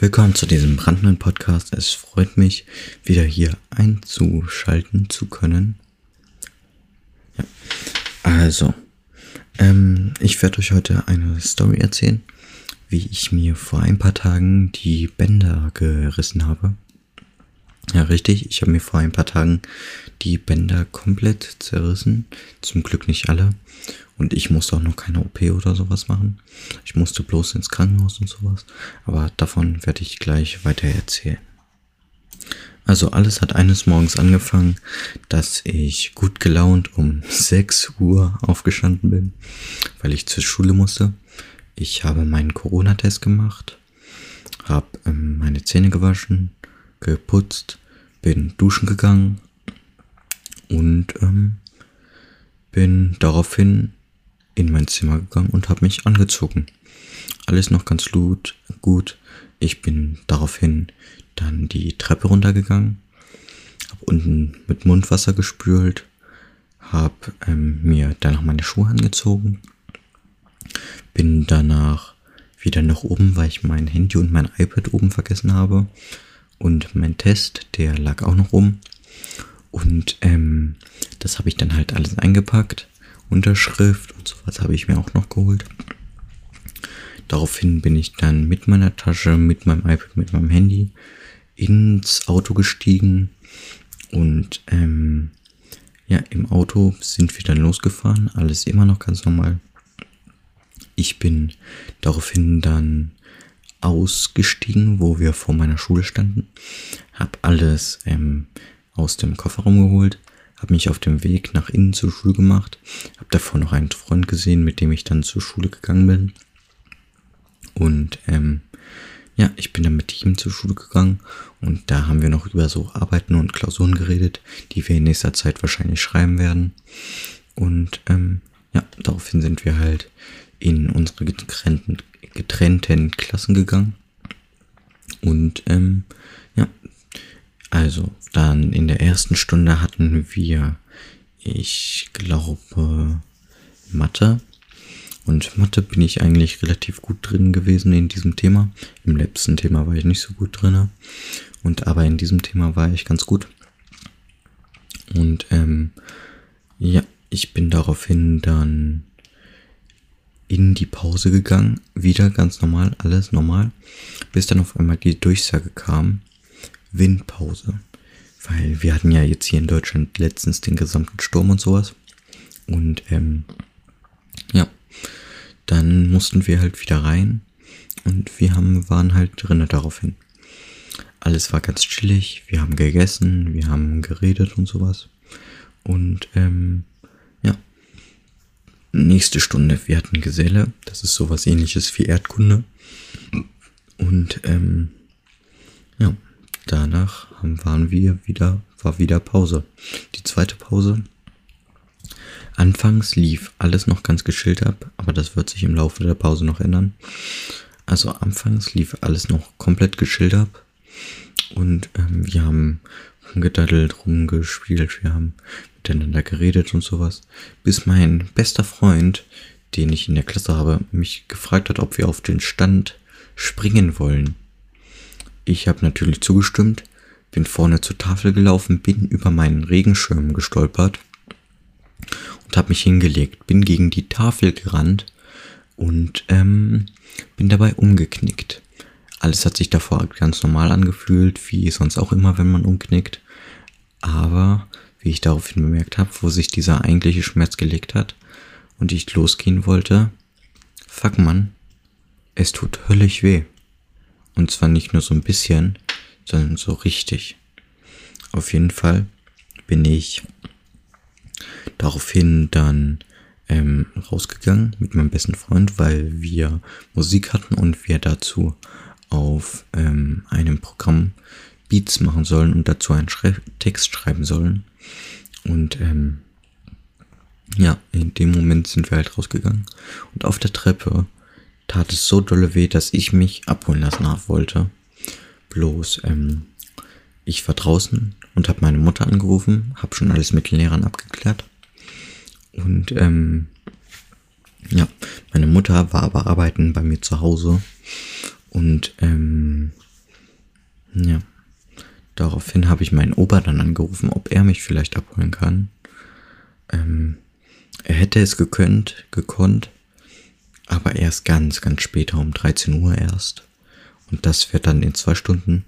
Willkommen zu diesem brandneuen Podcast. Es freut mich, wieder hier einzuschalten zu können. Ja. Also, ähm, ich werde euch heute eine Story erzählen, wie ich mir vor ein paar Tagen die Bänder gerissen habe. Ja, richtig. Ich habe mir vor ein paar Tagen die Bänder komplett zerrissen. Zum Glück nicht alle. Und ich musste auch noch keine OP oder sowas machen. Ich musste bloß ins Krankenhaus und sowas. Aber davon werde ich gleich weiter erzählen. Also alles hat eines Morgens angefangen, dass ich gut gelaunt um 6 Uhr aufgestanden bin, weil ich zur Schule musste. Ich habe meinen Corona-Test gemacht, habe ähm, meine Zähne gewaschen, geputzt, bin duschen gegangen und ähm, bin daraufhin in mein Zimmer gegangen und habe mich angezogen. Alles noch ganz gut, gut. Ich bin daraufhin dann die Treppe runtergegangen, habe unten mit Mundwasser gespült, habe ähm, mir danach meine Schuhe angezogen, bin danach wieder nach oben, weil ich mein Handy und mein iPad oben vergessen habe. Und mein Test, der lag auch noch rum. Und ähm, das habe ich dann halt alles eingepackt. Unterschrift und sowas habe ich mir auch noch geholt. Daraufhin bin ich dann mit meiner Tasche, mit meinem iPad, mit meinem Handy ins Auto gestiegen. Und ähm, ja, im Auto sind wir dann losgefahren. Alles immer noch ganz normal. Ich bin daraufhin dann ausgestiegen, wo wir vor meiner Schule standen. Hab alles ähm, aus dem Kofferraum geholt, habe mich auf dem Weg nach innen zur Schule gemacht, habe davor noch einen Freund gesehen, mit dem ich dann zur Schule gegangen bin. Und ähm, ja, ich bin dann mit ihm zur Schule gegangen und da haben wir noch über so Arbeiten und Klausuren geredet, die wir in nächster Zeit wahrscheinlich schreiben werden. Und ähm, ja, daraufhin sind wir halt in unsere getrennten, getrennten Klassen gegangen. Und ähm, ja, also dann in der ersten Stunde hatten wir, ich glaube, Mathe. Und Mathe bin ich eigentlich relativ gut drin gewesen in diesem Thema. Im letzten Thema war ich nicht so gut drin. Und aber in diesem Thema war ich ganz gut. Und ähm, ja, ich bin daraufhin dann in die Pause gegangen, wieder ganz normal, alles normal, bis dann auf einmal die Durchsage kam, Windpause. Weil wir hatten ja jetzt hier in Deutschland letztens den gesamten Sturm und sowas. Und ähm, ja, dann mussten wir halt wieder rein und wir haben, waren halt drinnen daraufhin. Alles war ganz chillig, wir haben gegessen, wir haben geredet und sowas. Und ähm, Nächste Stunde, wir hatten Geselle, das ist sowas ähnliches wie Erdkunde. Und ähm, ja, danach waren wir wieder, war wieder Pause. Die zweite Pause. Anfangs lief alles noch ganz geschillt ab, aber das wird sich im Laufe der Pause noch ändern. Also anfangs lief alles noch komplett geschillt ab. Und ähm, wir haben rumgedaddelt, rumgespielt, wir haben miteinander geredet und sowas, bis mein bester Freund, den ich in der Klasse habe, mich gefragt hat, ob wir auf den Stand springen wollen. Ich habe natürlich zugestimmt, bin vorne zur Tafel gelaufen, bin über meinen Regenschirm gestolpert und habe mich hingelegt, bin gegen die Tafel gerannt und ähm, bin dabei umgeknickt. Alles hat sich davor ganz normal angefühlt, wie sonst auch immer, wenn man umknickt. Aber wie ich daraufhin bemerkt habe, wo sich dieser eigentliche Schmerz gelegt hat und ich losgehen wollte, fuck man, es tut höllisch weh. Und zwar nicht nur so ein bisschen, sondern so richtig. Auf jeden Fall bin ich daraufhin dann ähm, rausgegangen mit meinem besten Freund, weil wir Musik hatten und wir dazu auf ähm, einem Programm Beats machen sollen und dazu einen Schrei Text schreiben sollen. Und ähm, ja, in dem Moment sind wir halt rausgegangen. Und auf der Treppe tat es so dolle weh, dass ich mich abholen lassen wollte. Bloß, ähm, ich war draußen und habe meine Mutter angerufen, habe schon alles mit den Lehrern abgeklärt. Und ähm, ja, meine Mutter war aber arbeiten bei mir zu Hause. Und ähm, Ja. Daraufhin habe ich meinen Opa dann angerufen, ob er mich vielleicht abholen kann. Ähm, er hätte es gekönnt, gekonnt, aber erst ganz, ganz später um 13 Uhr erst. Und das wird dann in zwei Stunden.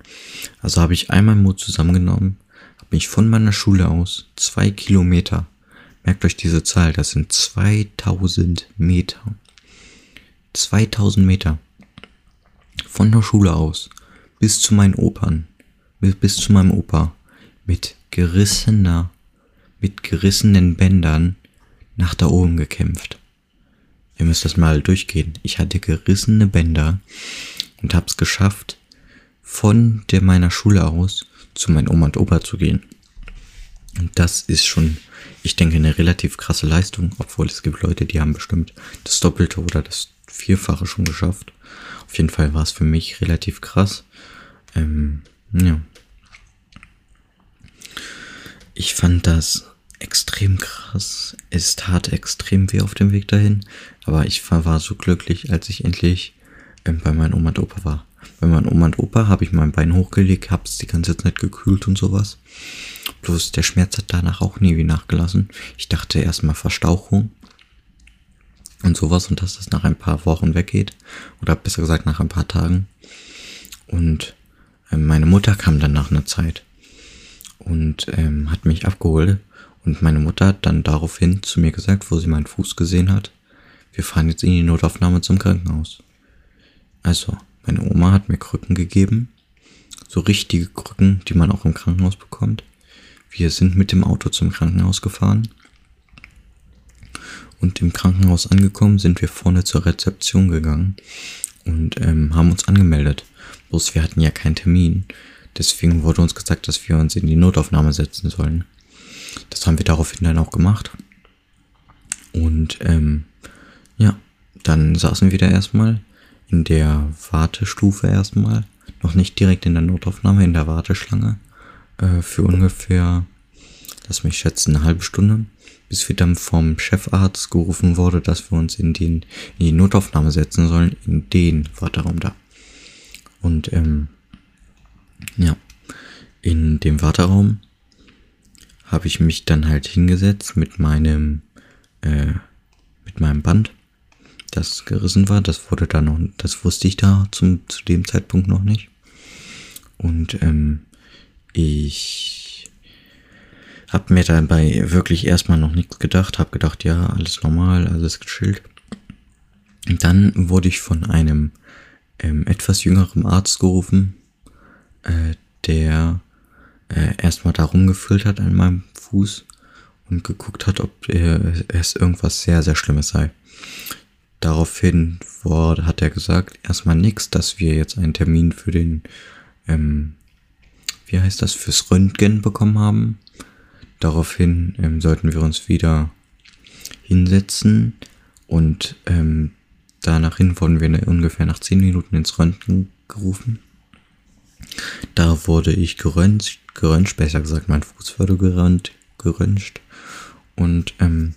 Also habe ich einmal Mut zusammengenommen, habe mich von meiner Schule aus zwei Kilometer, merkt euch diese Zahl, das sind 2000 Meter. 2000 Meter. Von der Schule aus bis zu meinen Opern, bis zu meinem Opa mit gerissener, mit gerissenen Bändern nach da oben gekämpft. Ihr müsst das mal durchgehen. Ich hatte gerissene Bänder und hab's geschafft, von der meiner Schule aus zu meinem Oma und Opa zu gehen. Und das ist schon, ich denke, eine relativ krasse Leistung, obwohl es gibt Leute, die haben bestimmt das Doppelte oder das Vierfache schon geschafft. Auf jeden Fall war es für mich relativ krass. Ähm, ja. Ich fand das extrem krass. Es tat extrem weh auf dem Weg dahin. Aber ich war, so glücklich, als ich endlich ähm, bei meinem Oma und Opa war. Bei meinem Oma und Opa habe ich mein Bein hochgelegt, hab's die ganze Zeit gekühlt und sowas. Bloß der Schmerz hat danach auch nie wie nachgelassen. Ich dachte erstmal Verstauchung und sowas und dass das nach ein paar Wochen weggeht. Oder besser gesagt nach ein paar Tagen. Und ähm, meine Mutter kam dann nach einer Zeit und ähm, hat mich abgeholt und meine Mutter hat dann daraufhin zu mir gesagt, wo sie meinen Fuß gesehen hat, wir fahren jetzt in die Notaufnahme zum Krankenhaus. Also, meine Oma hat mir Krücken gegeben, so richtige Krücken, die man auch im Krankenhaus bekommt. Wir sind mit dem Auto zum Krankenhaus gefahren. Und im Krankenhaus angekommen sind wir vorne zur Rezeption gegangen und ähm, haben uns angemeldet. Bloß wir hatten ja keinen Termin. Deswegen wurde uns gesagt, dass wir uns in die Notaufnahme setzen sollen. Das haben wir daraufhin dann auch gemacht. Und ähm, ja, dann saßen wir da erstmal in der Wartestufe erstmal. Noch nicht direkt in der Notaufnahme, in der Warteschlange. Äh, für ungefähr, lass mich schätzen, eine halbe Stunde. Bis wir dann vom Chefarzt gerufen wurde, dass wir uns in, den, in die Notaufnahme setzen sollen. In den Warteraum da. Und ähm, ja, in dem Warteraum habe ich mich dann halt hingesetzt mit meinem, äh, mit meinem Band, das gerissen war. Das wurde dann noch, das wusste ich da zum, zu dem Zeitpunkt noch nicht. Und ähm, ich habe mir dabei wirklich erstmal noch nichts gedacht, habe gedacht, ja, alles normal, alles gechillt. Und dann wurde ich von einem ähm, etwas jüngeren Arzt gerufen, äh, der äh, erstmal da rumgefüllt hat an meinem Fuß und geguckt hat, ob äh, es irgendwas sehr, sehr Schlimmes sei. Daraufhin wurde, hat er gesagt, erstmal nichts, dass wir jetzt einen Termin für den, ähm, wie heißt das, fürs Röntgen bekommen haben. Daraufhin ähm, sollten wir uns wieder hinsetzen und ähm, danach hin wurden wir ungefähr nach 10 Minuten ins Röntgen gerufen. Da wurde ich geröntgt, geröntgt, besser gesagt, mein Fuß wurde geröntgt, geröntgt. Und ähm,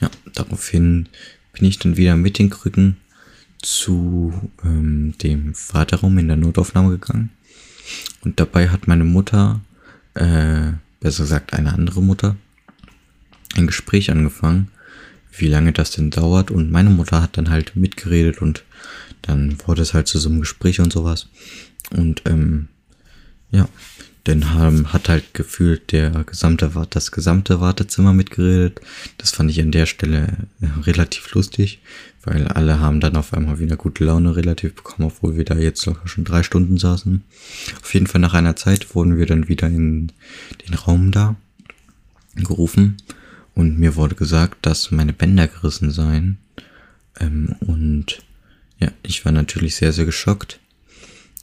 ja, daraufhin bin ich dann wieder mit den Krücken zu ähm, dem Vaterraum in der Notaufnahme gegangen. Und dabei hat meine Mutter, äh, besser gesagt eine andere Mutter, ein Gespräch angefangen, wie lange das denn dauert. Und meine Mutter hat dann halt mitgeredet und dann wurde es halt zu so einem Gespräch und sowas. Und ähm, ja, dann haben, hat halt gefühlt der gesamte, das gesamte Wartezimmer mitgeredet. Das fand ich an der Stelle äh, relativ lustig, weil alle haben dann auf einmal wieder gute Laune relativ bekommen, obwohl wir da jetzt locker schon drei Stunden saßen. Auf jeden Fall nach einer Zeit wurden wir dann wieder in den Raum da gerufen und mir wurde gesagt, dass meine Bänder gerissen seien. Ähm, und ja, ich war natürlich sehr, sehr geschockt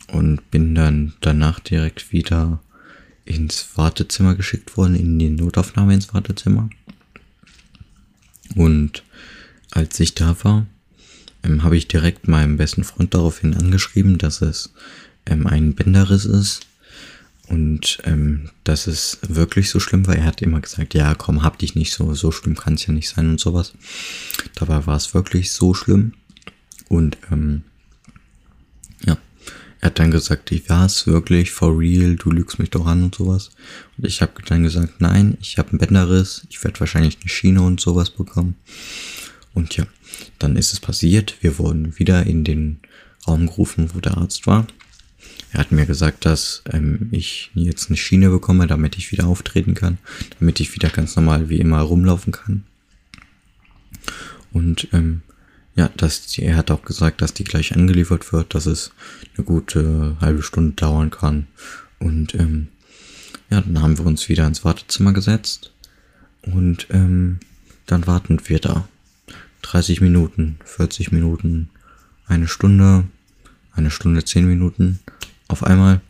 und bin dann danach direkt wieder ins Wartezimmer geschickt worden, in die Notaufnahme ins Wartezimmer. Und als ich da war, ähm, habe ich direkt meinem besten Freund daraufhin angeschrieben, dass es ähm, ein Bänderriss ist und ähm, dass es wirklich so schlimm war. Er hat immer gesagt, ja, komm, hab dich nicht so, so schlimm kann es ja nicht sein und sowas. Dabei war es wirklich so schlimm und ähm, Er hat dann gesagt, ich war es wirklich, for real, du lügst mich doch an und sowas. Und ich habe dann gesagt, nein, ich habe einen Bänderriss, ich werde wahrscheinlich eine Schiene und sowas bekommen. Und ja, dann ist es passiert. Wir wurden wieder in den Raum gerufen, wo der Arzt war. Er hat mir gesagt, dass ähm, ich jetzt eine Schiene bekomme, damit ich wieder auftreten kann, damit ich wieder ganz normal wie immer rumlaufen kann. Und ähm, ja, dass er hat auch gesagt, dass die gleich angeliefert wird, dass es eine gute halbe Stunde dauern kann. Und ähm, ja, dann haben wir uns wieder ins Wartezimmer gesetzt und ähm, dann warten wir da. 30 Minuten, 40 Minuten, eine Stunde, eine Stunde, 10 Minuten. Auf einmal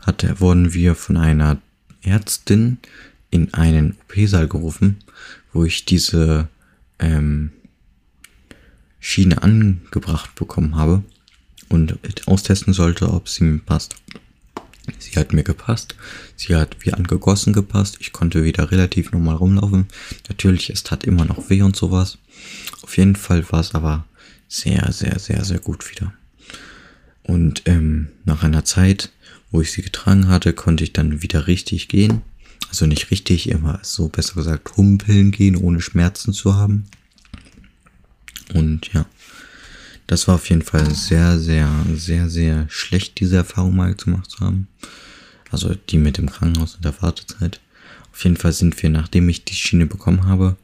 hatte, wurden wir von einer Ärztin in einen OP-Saal gerufen, wo ich diese ähm, Schiene angebracht bekommen habe und austesten sollte, ob sie mir passt. Sie hat mir gepasst, sie hat wie angegossen gepasst, ich konnte wieder relativ normal rumlaufen. Natürlich, es tat immer noch weh und sowas. Auf jeden Fall war es aber sehr, sehr, sehr, sehr gut wieder. Und ähm, nach einer Zeit, wo ich sie getragen hatte, konnte ich dann wieder richtig gehen. Also nicht richtig, immer so besser gesagt humpeln gehen, ohne Schmerzen zu haben. Und ja, das war auf jeden Fall sehr, sehr, sehr, sehr schlecht, diese Erfahrung mal gemacht zu haben. Also die mit dem Krankenhaus und der Wartezeit. Auf jeden Fall sind wir, nachdem ich die Schiene bekommen habe,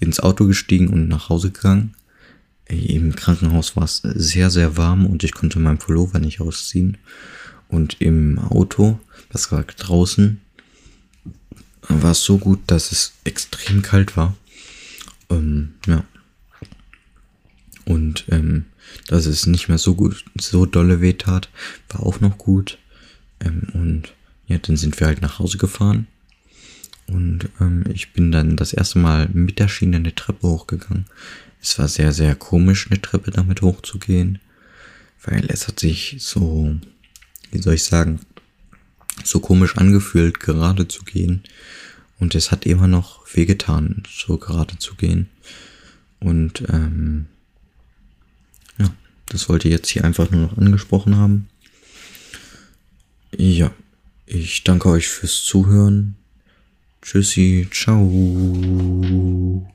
ins Auto gestiegen und nach Hause gegangen. Im Krankenhaus war es sehr, sehr warm und ich konnte meinen Pullover nicht ausziehen. Und im Auto, das war draußen, war es so gut, dass es extrem kalt war. Ähm, ja. Und ähm, dass es nicht mehr so gut, so dolle weh tat, war auch noch gut. Ähm, und ja, dann sind wir halt nach Hause gefahren. Und ähm, ich bin dann das erste Mal mit der Schiene eine Treppe hochgegangen. Es war sehr, sehr komisch, eine Treppe damit hochzugehen. Weil es hat sich so, wie soll ich sagen, so komisch angefühlt, gerade zu gehen. Und es hat immer noch wehgetan, so gerade zu gehen. Und ähm, das wollte ich jetzt hier einfach nur noch angesprochen haben. Ja, ich danke euch fürs Zuhören. Tschüssi, ciao.